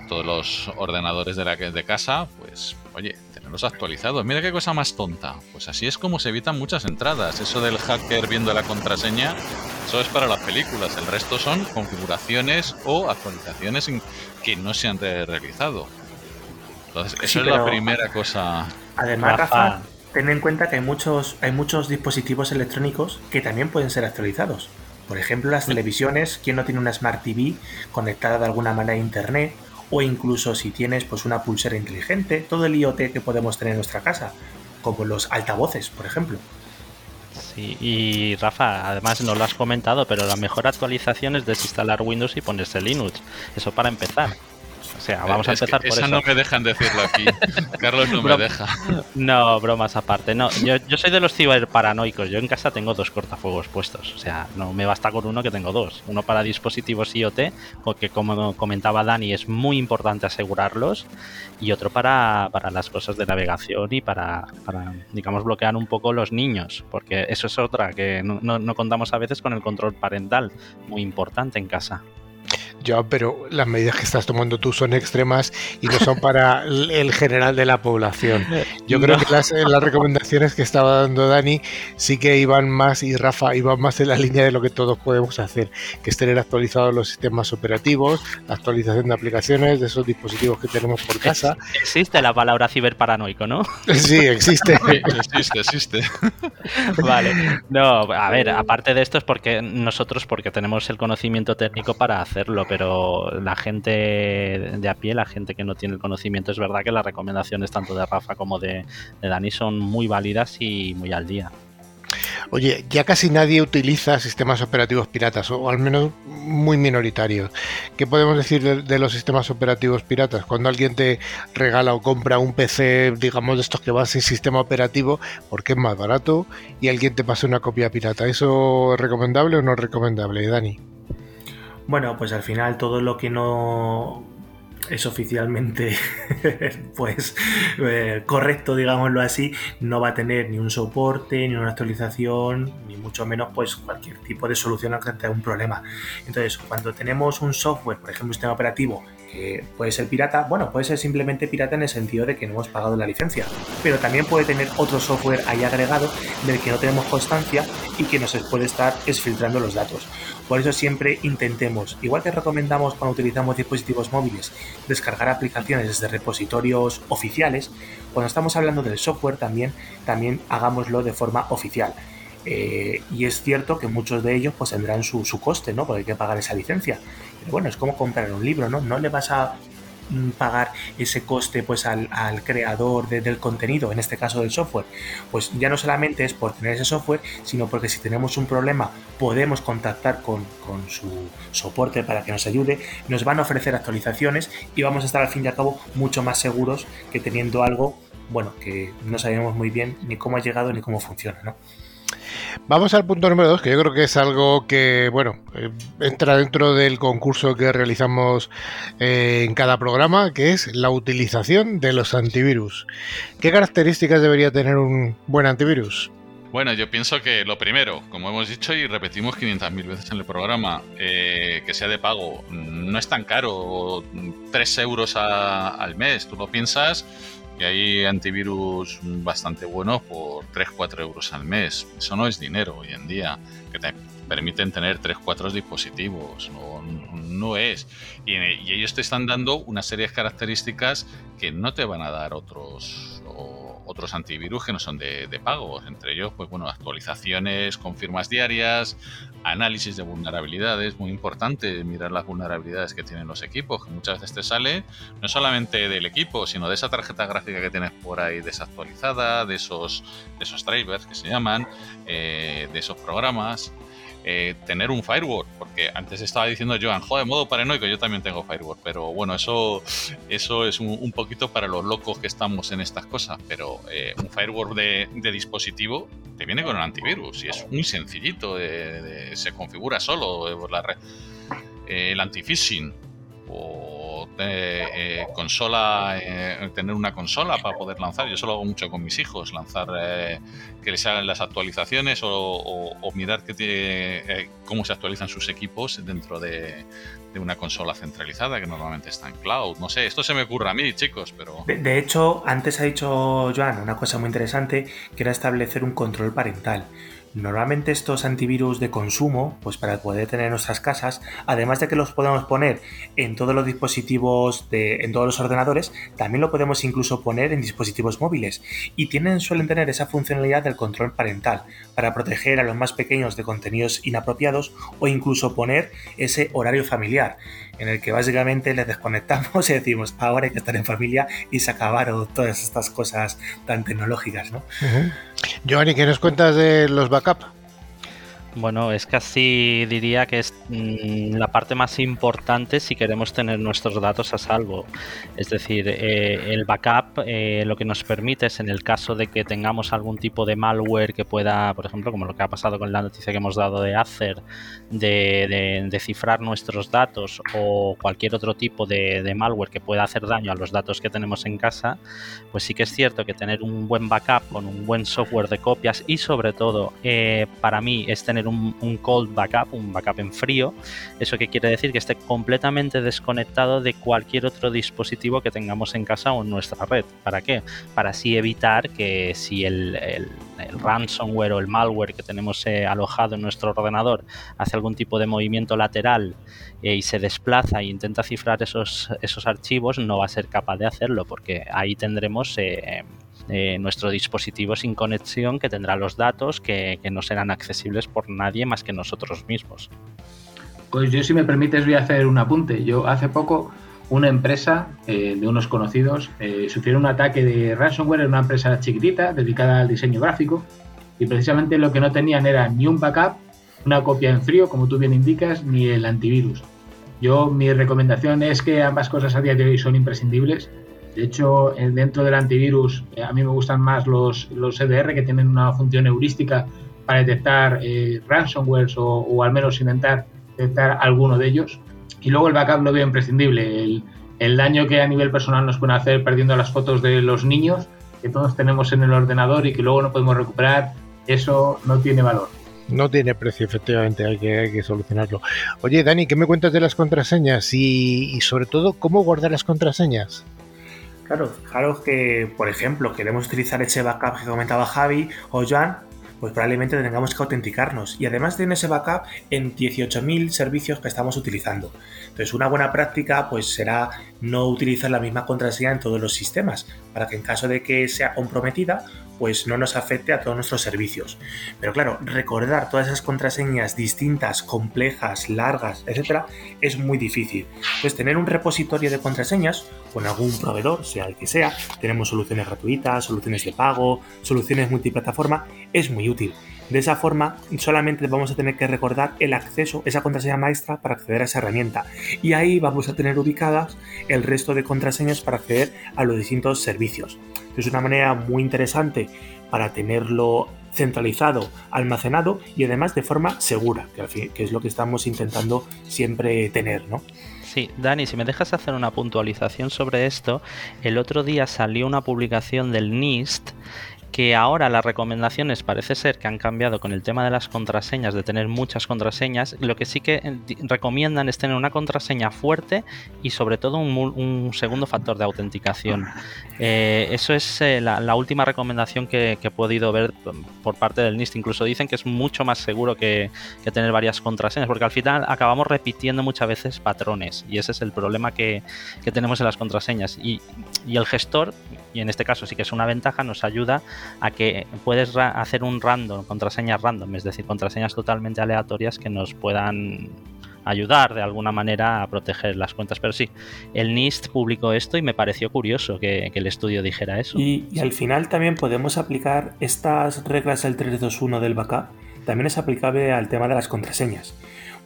todos los ordenadores de, la, de casa, pues oye, tener los actualizados. Mira qué cosa más tonta. Pues así es como se evitan muchas entradas. Eso del hacker viendo la contraseña, eso es para las películas. El resto son configuraciones o actualizaciones que no se han realizado. Entonces, eso es la primera cosa. Además, Rafa, ten en cuenta que hay muchos, hay muchos dispositivos electrónicos que también pueden ser actualizados. Por ejemplo, las televisiones, ¿quién no tiene una Smart TV conectada de alguna manera a Internet? O incluso si tienes pues, una pulsera inteligente, todo el IoT que podemos tener en nuestra casa, como los altavoces, por ejemplo. Sí, y Rafa, además no lo has comentado, pero la mejor actualización es desinstalar Windows y ponerse Linux. Eso para empezar. O sea, vamos a empezar por esa eso. no me dejan decirlo aquí. Carlos no me deja. No, bromas aparte. No, yo, yo soy de los ciberparanoicos. Yo en casa tengo dos cortafuegos puestos. O sea, no me basta con uno que tengo dos. Uno para dispositivos IoT, porque como comentaba Dani, es muy importante asegurarlos. Y otro para, para las cosas de navegación y para, para, digamos, bloquear un poco los niños. Porque eso es otra, que no, no, no contamos a veces con el control parental. Muy importante en casa. Ya, pero las medidas que estás tomando tú son extremas y no son para el general de la población. Yo creo no. que las, las, recomendaciones que estaba dando Dani sí que iban más y Rafa iban más en la línea de lo que todos podemos hacer, que es tener actualizados los sistemas operativos, la actualización de aplicaciones de esos dispositivos que tenemos por casa. Existe la palabra ciberparanoico, ¿no? Sí, existe. existe, existe. Vale. No, a ver, aparte de esto es porque nosotros porque tenemos el conocimiento técnico para hacerlo, pero la gente de a pie, la gente que no tiene el conocimiento, es verdad que las recomendaciones tanto de Rafa como de, Dani son muy válidas y muy al día. Oye, ya casi nadie utiliza sistemas operativos piratas, o al menos muy minoritarios. ¿Qué podemos decir de, de, los sistemas operativos piratas? Cuando alguien te regala o compra un PC, digamos, de estos que va sin sistema operativo, porque es más barato, y alguien te pasa una copia pirata, ¿eso es recomendable o no es recomendable, Dani? Bueno, pues al final todo lo que no es oficialmente pues eh, correcto, digámoslo así, no va a tener ni un soporte, ni una actualización, ni mucho menos pues cualquier tipo de solución ante un problema. Entonces, cuando tenemos un software, por ejemplo, un sistema operativo puede ser pirata, bueno, puede ser simplemente pirata en el sentido de que no hemos pagado la licencia, pero también puede tener otro software ahí agregado del que no tenemos constancia y que nos puede estar exfiltrando los datos. Por eso siempre intentemos, igual que recomendamos cuando utilizamos dispositivos móviles, descargar aplicaciones desde repositorios oficiales, cuando estamos hablando del software también, también hagámoslo de forma oficial. Eh, y es cierto que muchos de ellos pues tendrán su, su, coste, ¿no? Porque hay que pagar esa licencia. Pero bueno, es como comprar un libro, ¿no? No le vas a pagar ese coste pues al, creador de, del contenido, en este caso del software, pues ya no solamente es por tener ese software, sino porque si tenemos un problema podemos contactar con, con su soporte para que nos ayude, nos van a ofrecer actualizaciones y vamos a estar al fin y al cabo mucho más seguros que teniendo algo, bueno, que no sabemos muy bien ni cómo ha llegado ni cómo funciona, ¿no? Vamos al punto número 2, que yo creo que es algo que, bueno, eh, entra dentro del concurso que realizamos eh, en cada programa, que es la utilización de los antivirus. ¿Qué características debería tener un buen antivirus? Bueno, yo pienso que lo primero, como hemos dicho y repetimos 500.000 veces en el programa, eh, que sea de pago, no es tan caro, 3 euros al mes, tú lo piensas, hay antivirus bastante buenos por 3-4 euros al mes. Eso no es dinero hoy en día, que te permiten tener 3-4 dispositivos. No, no es. Y, y, ellos te están dando una serie de características que no te van a dar otros, otros antivirus que no son de, de, pago. Entre ellos, pues bueno, actualizaciones con firmas diarias, análisis de vulnerabilidades, muy importante mirar las vulnerabilidades que tienen los equipos, que muchas veces te sale no solamente del equipo, sino de esa tarjeta gráfica que tienes por ahí desactualizada, de esos, de esos drivers que se llaman, eh, de esos programas. Eh, tener un firewall, porque antes estaba diciendo Joan, joder, modo paranoico, yo también tengo firewall, pero bueno, eso, eso es un, poquito para los locos que estamos en estas cosas, pero eh, un firewall de, dispositivo te viene con un antivirus y es muy sencillito, se configura solo la red. el anti-phishing o eh, eh, consola, tener una consola para poder lanzar. Yo solo hago mucho con mis hijos, lanzar que les hagan las actualizaciones o, mirar que cómo se actualizan sus equipos dentro de, una consola centralizada que normalmente está en cloud. No sé, esto se me ocurre a mí, chicos, pero... De, hecho, antes ha dicho Joan una cosa muy interesante, que era establecer un control parental. Normalmente estos antivirus de consumo, pues para poder tener en nuestras casas, además de que los podemos poner en todos los dispositivos, de, en todos los ordenadores, también lo podemos incluso poner en dispositivos móviles. Y tienen, suelen tener esa funcionalidad del control parental, para proteger a los más pequeños de contenidos inapropiados o incluso poner ese horario familiar, en el que básicamente les desconectamos y decimos, ahora hay que estar en familia y se acabaron todas estas cosas tan tecnológicas, ¿no? Giovanni, ¿qué nos cuentas de los backups? Bueno, es casi diría que es mm, la parte más importante si queremos tener nuestros datos a salvo. Es decir, eh, el backup eh, lo que nos permite es en el caso de que tengamos algún tipo de malware que pueda, por ejemplo, como lo que ha pasado con la noticia que hemos dado de Acer, de, de, cifrar nuestros datos o cualquier otro tipo de, malware que pueda hacer daño a los datos que tenemos en casa, pues sí que es cierto que tener un buen backup con un buen software de copias y sobre todo eh, para mí es tener un, cold backup, un backup en frío. ¿Eso que quiere decir? Que esté completamente desconectado de cualquier otro dispositivo que tengamos en casa o en nuestra red. ¿Para qué? Para así evitar que si el, ransomware o el malware que tenemos eh, alojado en nuestro ordenador hace algún tipo de movimiento lateral eh, y se desplaza e intenta cifrar esos, esos archivos, no va a ser capaz de hacerlo porque ahí tendremos... Eh, eh, nuestro dispositivo sin conexión que tendrá los datos que, no serán accesibles por nadie más que nosotros mismos. Pues yo, si me permites, voy a hacer un apunte. Yo hace poco, una empresa eh, de unos conocidos eh, sufrió un ataque de ransomware en una empresa chiquitita dedicada al diseño gráfico y precisamente lo que no tenían era ni un backup, una copia en frío, como tú bien indicas, ni el antivirus. Yo, mi recomendación es que ambas cosas a día de hoy son imprescindibles de hecho, dentro del antivirus, eh, a mí me gustan más los, los EDR que tienen una función heurística para detectar eh, ransomwares o, al menos intentar detectar alguno de ellos. Y luego el backup lo veo imprescindible. El, el daño que a nivel personal nos pueden hacer perdiendo las fotos de los niños que todos tenemos en el ordenador y que luego no podemos recuperar, eso no tiene valor. No tiene precio, efectivamente, hay que, hay que solucionarlo. Oye, Dani, ¿qué me cuentas de las contraseñas y, y sobre todo cómo guardar las contraseñas? Claro, fijaros que, por ejemplo, queremos utilizar ese backup que comentaba Javi o Joan, pues probablemente tengamos que autenticarnos. Y además tiene ese backup en 18.000 servicios que estamos utilizando. Entonces, una buena práctica pues será no utilizar la misma contraseña en todos los sistemas, para que en caso de que sea comprometida, pues no nos afecte a todos nuestros servicios. Pero claro, recordar todas esas contraseñas distintas, complejas, largas, etcétera, es muy difícil. Pues tener un repositorio de contraseñas con algún proveedor, sea el que sea, tenemos soluciones gratuitas, soluciones de pago, soluciones multiplataforma, es muy útil. De esa forma, solamente vamos a tener que recordar el acceso, esa contraseña maestra para acceder a esa herramienta. Y ahí vamos a tener ubicadas el resto de contraseñas para acceder a los distintos servicios. Es una manera muy interesante para tenerlo centralizado, almacenado y además de forma segura, que, que es lo que estamos intentando siempre tener, ¿no? Sí, Dani, si me dejas hacer una puntualización sobre esto, el otro día salió una publicación del NIST que ahora las recomendaciones parece ser que han cambiado con el tema de las contraseñas, de tener muchas contraseñas. Lo que sí que eh, recomiendan es tener una contraseña fuerte y sobre todo un, segundo factor de autenticación. Eh, eso es eh, la, última recomendación que, he podido ver por parte del NIST. Incluso dicen que es mucho más seguro que, tener varias contraseñas, porque al final acabamos repitiendo muchas veces patrones y ese es el problema que, tenemos en las contraseñas. Y, y el gestor, y en este caso sí que es una ventaja, nos ayuda a que puedes hacer un random, contraseñas random, es decir, contraseñas totalmente aleatorias que nos puedan ayudar de alguna manera a proteger las cuentas. Pero sí, el NIST publicó esto y me pareció curioso que, el estudio dijera eso. Y, y, al final también podemos aplicar estas reglas del 321 del backup, también es aplicable al tema de las contraseñas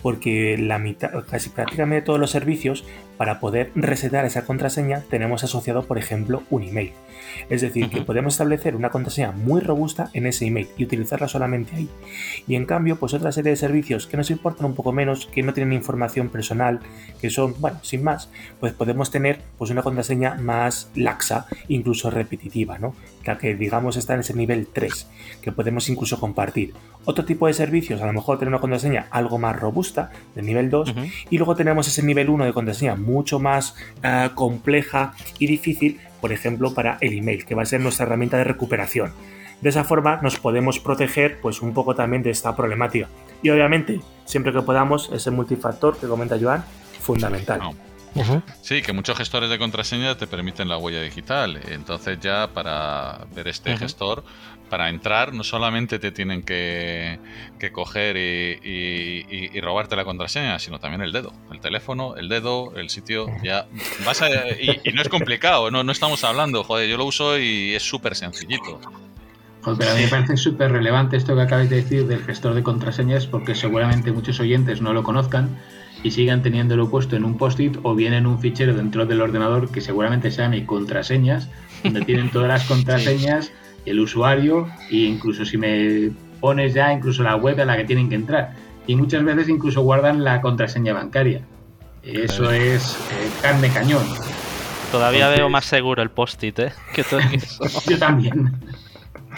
porque la mitad, casi prácticamente todos los servicios, para poder resetar esa contraseña, tenemos asociado, por ejemplo, un email. Es decir, que podemos establecer una contraseña muy robusta en ese email y utilizarla solamente ahí. Y en cambio, pues otra serie de servicios que nos importan un poco menos, que no tienen información personal, que son, bueno, sin más, pues podemos tener pues una contraseña más laxa, incluso repetitiva, ¿no? Que digamos está en ese nivel 3, que podemos incluso compartir. Otro tipo de servicios, a lo mejor tener una contraseña algo más robusta, del nivel 2, y luego tenemos ese nivel 1 de contraseña mucho más eh, compleja y difícil, por ejemplo, para el email, que va a ser nuestra herramienta de recuperación. De esa forma nos podemos proteger pues un poco también de esta problemática. Y obviamente, siempre que podamos, ese multifactor que comenta Joan, fundamental. Sí, que muchos gestores de contraseña te permiten la huella digital. Entonces ya para ver este gestor, para entrar no solamente te tienen que, coger y, robarte la contraseña, sino también el dedo, el teléfono, el dedo, el sitio. Ya vas y, no es complicado, no, no estamos hablando, joder, yo lo uso y es súper sencillito. pero a mí me parece súper relevante esto que acabáis de decir del gestor de contraseñas porque seguramente muchos oyentes no lo conozcan y sigan teniéndolo puesto en un post-it o bien en un fichero dentro del ordenador que seguramente se llame contraseñas, donde tienen todas las contraseñas, el usuario e incluso si me pones ya incluso la web a la que tienen que entrar. Y muchas veces incluso guardan la contraseña bancaria. Eso es eh, carne cañón. Todavía veo más seguro el post-it, ¿eh? Que todo eso. Yo también.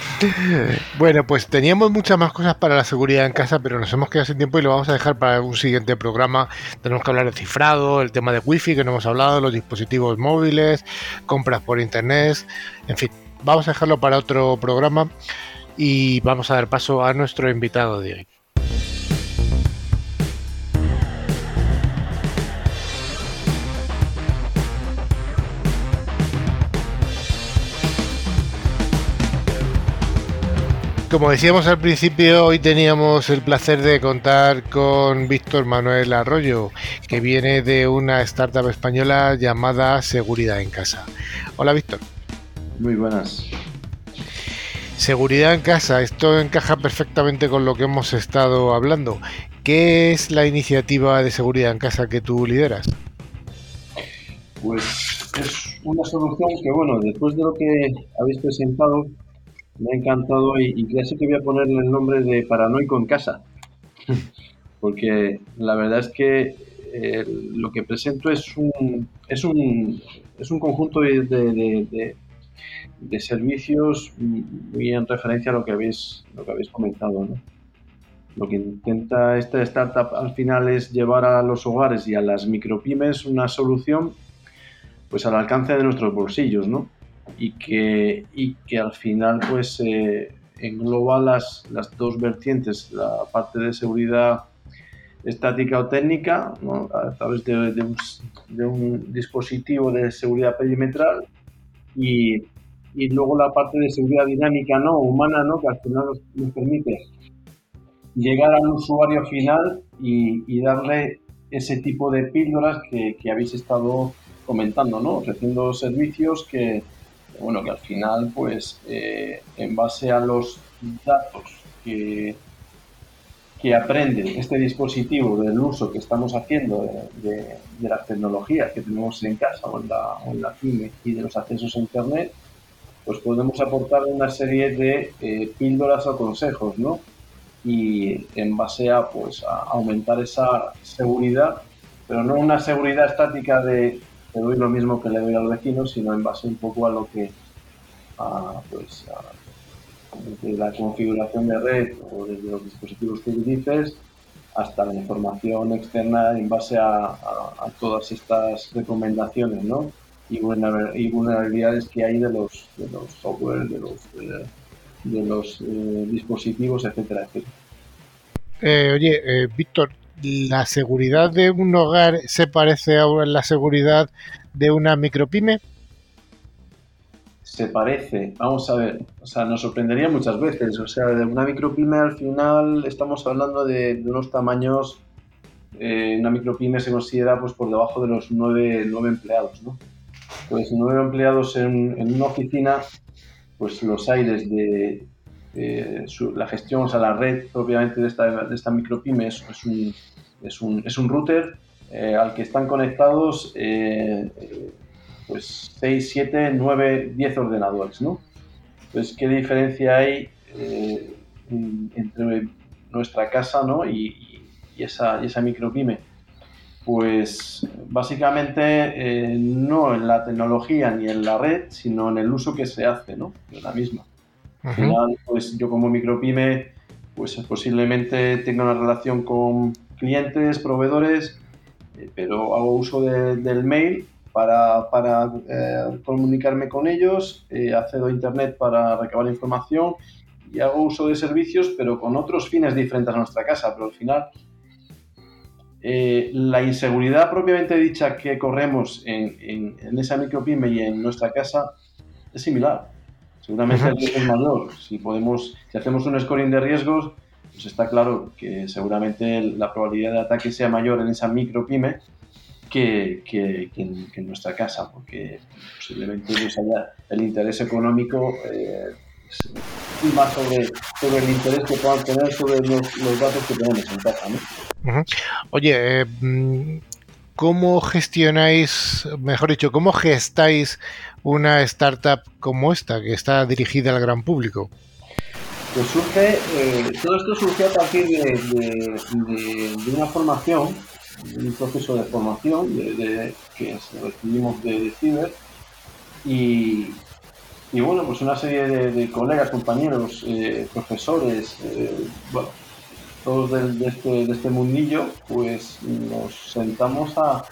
Bueno, pues teníamos muchas más cosas para la seguridad en casa, pero nos hemos quedado sin tiempo y lo vamos a dejar para un siguiente programa. Tenemos que hablar de cifrado, el tema de wifi que no hemos hablado, los dispositivos móviles, compras por internet, en fin, vamos a dejarlo para otro programa y vamos a dar paso a nuestro invitado de hoy. Como decíamos al principio, hoy teníamos el placer de contar con Víctor Manuel Arroyo, que viene de una startup española llamada Seguridad en Casa. Hola Víctor. Muy buenas. Seguridad en casa, esto encaja perfectamente con lo que hemos estado hablando. ¿Qué es la iniciativa de seguridad en casa que tú lideras? Pues es una solución que, bueno, después de lo que habéis presentado, me ha encantado y, y casi que voy a ponerle el nombre de Paranoico en casa. Porque la verdad es que eh, lo que presento es un, es un, es un conjunto de, de, de, servicios muy en referencia a lo que habéis, lo que habéis comentado. ¿no? Lo que intenta esta startup al final es llevar a los hogares y a las micropymes una solución pues al alcance de nuestros bolsillos, ¿no? Y que, y que al final pues eh, engloba las, las, dos vertientes, la parte de seguridad estática o técnica a través de, un, de, un, dispositivo de seguridad perimetral y, y, luego la parte de seguridad dinámica no humana ¿no? que al final nos, permite llegar al usuario final y, y, darle ese tipo de píldoras que, que habéis estado comentando, ¿no? ofreciendo servicios que, bueno, que al final, pues, eh, en base a los datos que, que aprende este dispositivo del uso que estamos haciendo de, las tecnologías que tenemos en casa o en la, o la y de los accesos a Internet, pues podemos aportar una serie de eh, píldoras o consejos, ¿no? Y en base a, pues, a aumentar esa seguridad, pero no una seguridad estática de le doy lo mismo que le doy al vecino, sino en base un poco a lo que, a, pues, desde la configuración de red o desde los dispositivos que utilices hasta la información externa en base a, todas estas recomendaciones ¿no? y, vulnerabilidades que hay de los, de los software, de los, de, los eh, dispositivos, etcétera, etcétera. Eh, oye, eh, Víctor, ¿la seguridad de un hogar se parece a la seguridad de una micropyme? Se parece, vamos a ver, o sea, nos sorprendería muchas veces, o sea, de una micropyme al final estamos hablando de, unos tamaños, eh, una micropyme se considera pues por debajo de los nueve, empleados, ¿no? Pues nueve empleados en, una oficina, pues los desde la gestión, o sea, la red propiamente de esta, de esta micropyme es, un, es un, es un router eh, al que están conectados eh, pues 6, 7, 9, 10 ordenadores, ¿no? Pues qué diferencia hay entre nuestra casa ¿no? y, y, esa, y esa micropyme. Pues básicamente no en la tecnología ni en la red, sino en el uso que se hace ¿no? de la misma. Al final, pues yo como micropyme, pues posiblemente tenga una relación con clientes, proveedores, eh, pero hago uso del mail para, para eh, comunicarme con ellos, eh, accedo a Internet para recabar información y hago uso de servicios, pero con otros fines diferentes a nuestra casa, pero al final la inseguridad propiamente dicha que corremos en, en, en esa micropyme y en nuestra casa es similar. Seguramente el riesgo es mayor. Si, podemos, si hacemos un scoring de riesgos, pues está claro que seguramente la probabilidad de ataque sea mayor en esa micro pyme que, que, en, nuestra casa, porque posiblemente pues haya el interés económico eh, más sobre, sobre, el interés que puedan tener sobre los, datos que tenemos en casa. ¿no? Oye, eh, mm, ¿cómo gestionáis, mejor dicho, cómo gestáis una startup como esta, que está dirigida al gran público? Pues surge, eh, todo esto surge a partir de, una formación, de un proceso de formación que recibimos de, Ciber y, bueno, pues una serie de, colegas, compañeros, eh, profesores, eh, bueno, todos de, este, de este mundillo, pues nos sentamos a,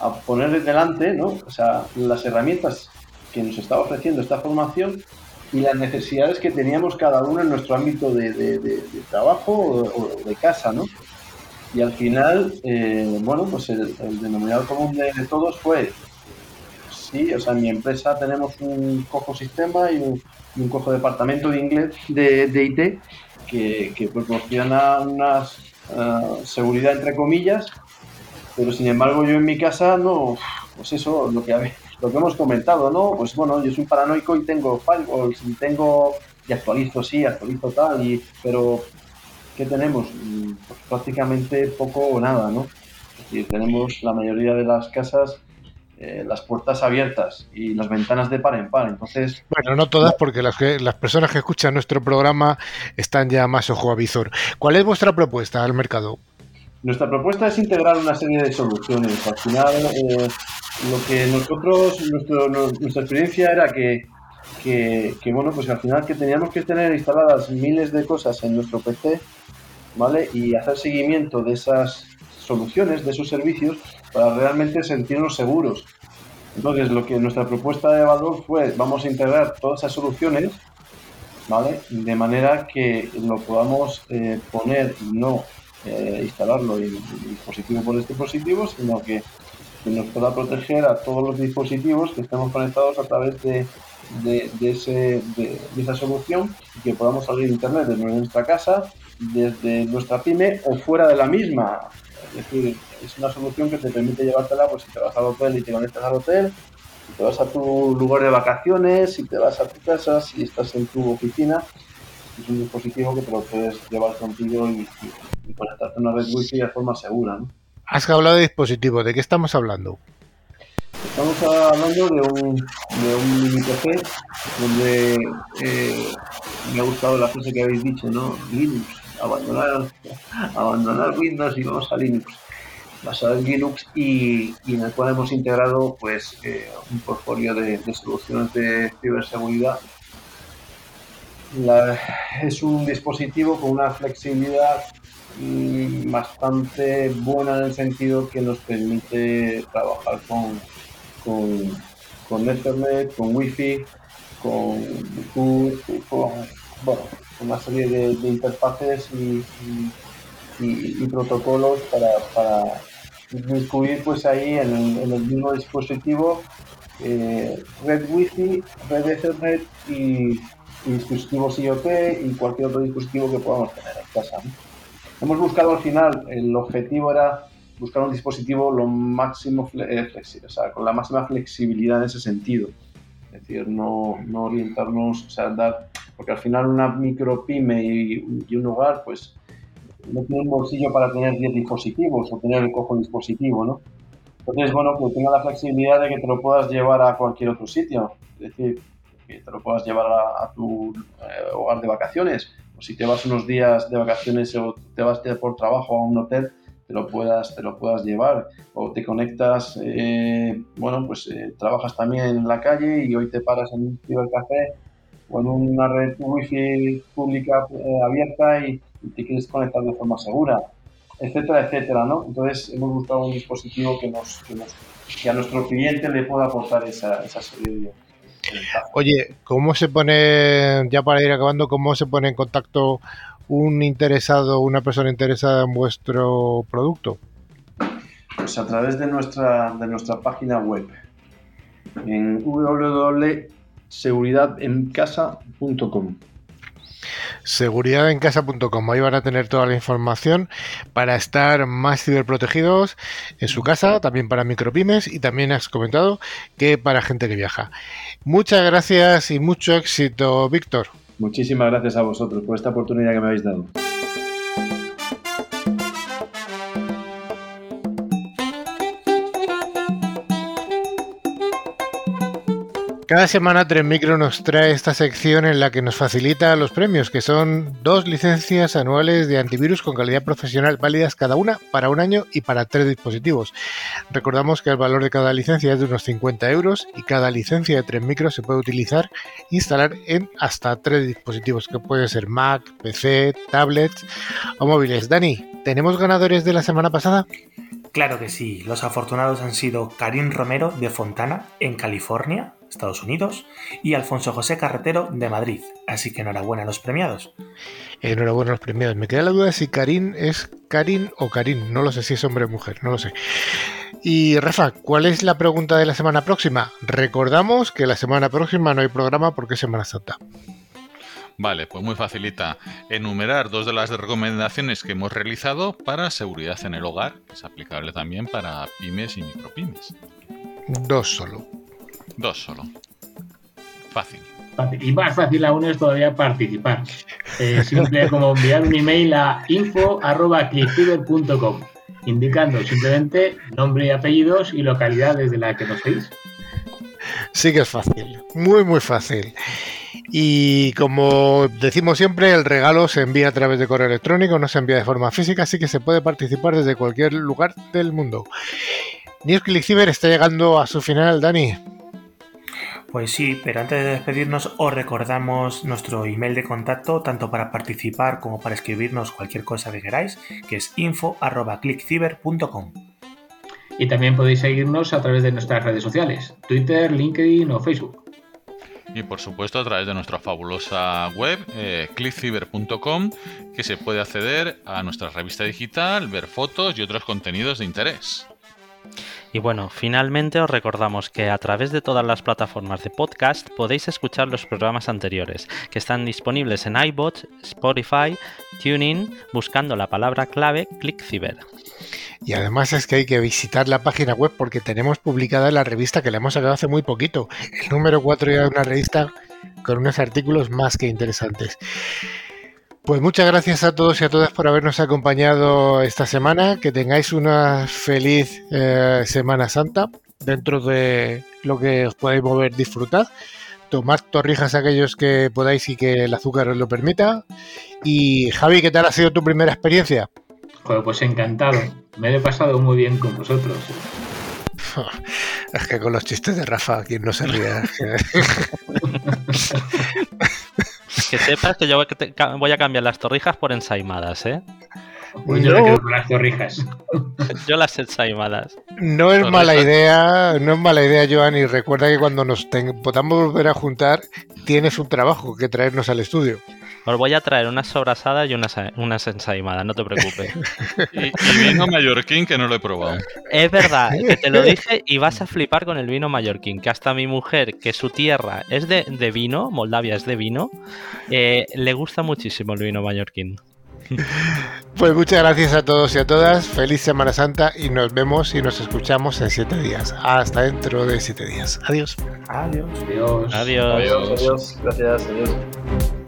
a poner delante, ¿no? O sea, las herramientas que nos estaba ofreciendo esta formación y las necesidades que teníamos cada uno en nuestro ámbito de, trabajo o, de casa, ¿no? Y al final, eh, bueno, pues el, denominador común de, todos fue, sí, o sea, en mi empresa tenemos un cojo sistema y un, cojo departamento de inglés, de, IT, que, que proporciona una uh, seguridad entre comillas, pero sin embargo yo en mi casa no, pues eso, lo que lo que hemos comentado, ¿no? Pues bueno, yo soy paranoico y tengo firewalls y tengo y actualizo, sí, actualizo tal, y, pero ¿qué tenemos? Mm, pues prácticamente poco o nada, ¿no? Es decir, tenemos la mayoría de las casas eh, las puertas abiertas y las ventanas de par en par. Entonces, bueno, no todas, porque las, que, las personas que escuchan nuestro programa están ya más ojo a visor. ¿Cuál es vuestra propuesta al mercado? Nuestra propuesta es integrar una serie de soluciones. Al final, eh, lo que nosotros, nuestra experiencia era que, que, bueno, pues al final que teníamos que tener instaladas miles de cosas en nuestro PC, ¿vale? Y hacer seguimiento de esas soluciones, de esos servicios, para realmente sentirnos seguros. Entonces, lo que nuestra propuesta de valor fue, vamos a integrar todas esas soluciones, ¿vale? De manera que lo podamos eh, poner no eh, instalarlo en, dispositivo por dispositivo, sino que, nos pueda proteger a todos los dispositivos que estemos conectados a través de, de, ese, de, esa solución y que podamos salir internet desde nuestra casa, desde nuestra pyme o fuera de la misma. Es decir, es una solución que te permite llevártela, pues si te vas al hotel y te conectas al hotel, si te vas a tu lugar de vacaciones, si te vas a tu casa, si estás en tu oficina, es un dispositivo que te lo puedes llevar contigo y, y conectarte a una red wifi de forma segura. ¿no? Has hablado de dispositivos, ¿de qué estamos hablando? Estamos hablando de un, de un mini PC donde eh, me ha gustado la frase que habéis dicho, ¿no? Linux, abandonar, abandonar Windows y vamos a Linux basado en Linux y, en el cual hemos integrado pues eh, un portfolio de, soluciones de ciberseguridad. La, es un dispositivo con una flexibilidad bastante buena en el sentido que nos permite trabajar con, con, con Ethernet, con Wi-Fi, con con, bueno, una serie de, interfaces y, y, protocolos para, para incluir pues ahí en el, en el mismo dispositivo eh, red Wi-Fi, red Ethernet y, dispositivos IoT y cualquier otro dispositivo que podamos tener en casa. Hemos buscado al final, el objetivo era buscar un dispositivo lo máximo eh, flexible, o sea, con la máxima flexibilidad en ese sentido. Es decir, no, no orientarnos, o sea, dar, porque al final una micro pyme y, un hogar, pues no tiene un bolsillo para tener 10 dispositivos o tener el cojo dispositivo, ¿no? Entonces, bueno, que tenga la flexibilidad de que te lo puedas llevar a cualquier otro sitio. Es decir, que te lo puedas llevar a, tu eh, hogar de vacaciones. O si te vas unos días de vacaciones o te vas por trabajo a un hotel, te lo puedas, te lo puedas llevar. O te conectas, eh, bueno, pues eh, trabajas también en la calle y hoy te paras en un cibercafé o en una red wifi pública abierta y, te quieres conectar de forma segura etcétera, etcétera, ¿no? Entonces hemos buscado un dispositivo que nos, que, a nuestro cliente le pueda aportar esa, esa serie Oye, ¿cómo se pone, ya para ir acabando, cómo se pone en contacto un interesado, una persona interesada en vuestro producto? Pues a través de nuestra, de nuestra página web en www.seguridadencasa.com seguridadencasa.com. Ahí van a tener toda la información para estar más ciberprotegidos en su casa, también para micropymes y también has comentado que para gente que viaja. Muchas gracias y mucho éxito, Víctor. Muchísimas gracias a vosotros por esta oportunidad que me habéis dado. Cada semana Tren Micro nos trae esta sección en la que nos facilita los premios, que son dos licencias anuales de antivirus con calidad profesional válidas cada una para un año y para tres dispositivos. Recordamos que el valor de cada licencia es de unos 50 euros y cada licencia de Tren Micro se puede utilizar e instalar en hasta tres dispositivos, que pueden ser Mac, PC, tablets o móviles. Dani, ¿tenemos ganadores de la semana pasada? Claro que sí, los afortunados han sido Karim Romero de Fontana, en California, Estados Unidos, y Alfonso José Carretero de Madrid. Así que enhorabuena a los premiados. Enhorabuena a los premiados. Me queda la duda si Karim es Karim o Karim. No lo sé si es hombre o mujer, no lo sé. Y Rafa, ¿cuál es la pregunta de la semana próxima? Recordamos que la semana próxima no hay programa porque es Semana Santa. Vale, pues muy facilita. Enumerar dos de las recomendaciones que hemos realizado para seguridad en el hogar, que es aplicable también para pymes y micropymes. Dos solo. Dos solo. Fácil. Y más fácil aún es todavía participar. Eh, simple como enviar un email a info.clickfiber.com indicando simplemente nombre y apellidos y localidad desde la que nos veis. Sí que es fácil, muy muy fácil. Y como decimos siempre, el regalo se envía a través de correo electrónico, no se envía de forma física, así que se puede participar desde cualquier lugar del mundo. Cyber está llegando a su final, Dani. Pues sí, pero antes de despedirnos os recordamos nuestro email de contacto tanto para participar como para escribirnos cualquier cosa que queráis, que es info@clickciber.com. Y también podéis seguirnos a través de nuestras redes sociales, Twitter, LinkedIn o Facebook. Y por supuesto a través de nuestra fabulosa web, eh, clickciber.com, que se puede acceder a nuestra revista digital, ver fotos y otros contenidos de interés. Y bueno, finalmente os recordamos que a través de todas las plataformas de podcast podéis escuchar los programas anteriores, que están disponibles en iBot, Spotify, TuneIn, buscando la palabra clave ClickCiber. Y además es que hay que visitar la página web porque tenemos publicada la revista que le hemos sacado hace muy poquito. El número 4 ya de una revista con unos artículos más que interesantes. Pues muchas gracias a todos y a todas por habernos acompañado esta semana. Que tengáis una feliz eh, Semana Santa dentro de lo que os podáis mover, disfrutad. Tomad torrijas aquellos que podáis y que el azúcar os lo permita. Y Javi, ¿qué tal ha sido tu primera experiencia? pues encantado. Me he pasado muy bien con vosotros. Es que con los chistes de Rafa, quien no se ríe. Que sepas que yo voy a cambiar las torrijas por ensaimadas, ¿eh? Pues yo no. las torrijas. Yo las ensaimadas. No es mala idea, no es mala idea, Joan, y recuerda que cuando nos podamos volver a juntar, tienes un trabajo que traernos al estudio. Os voy a traer unas sobrasadas y unas, unas ensaimadas, no te preocupes. y, vino mallorquín que no lo he probado. Es verdad, que te lo dije y vas a flipar con el vino mallorquín, que hasta mi mujer, que su tierra es de, vino, Moldavia es de vino, eh, le gusta muchísimo el vino mallorquín. Pues muchas gracias a todos y a todas. Feliz Semana Santa y nos vemos y nos escuchamos en siete días. Hasta dentro de siete días. Adiós. Adiós. Adiós. Adiós. Adiós. Adiós. Gracias. Adiós.